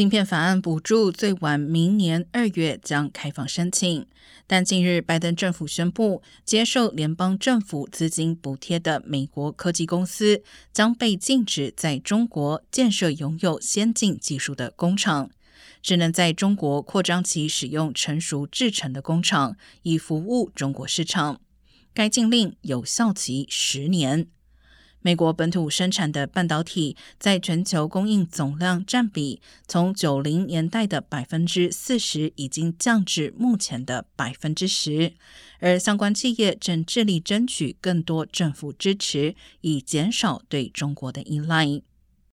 晶片法案补助最晚明年二月将开放申请，但近日拜登政府宣布，接受联邦政府资金补贴的美国科技公司将被禁止在中国建设拥有先进技术的工厂，只能在中国扩张其使用成熟制成的工厂，以服务中国市场。该禁令有效期十年。美国本土生产的半导体在全球供应总量占比，从九零年代的百分之四十已经降至目前的百分之十，而相关企业正致力争取更多政府支持，以减少对中国的依赖。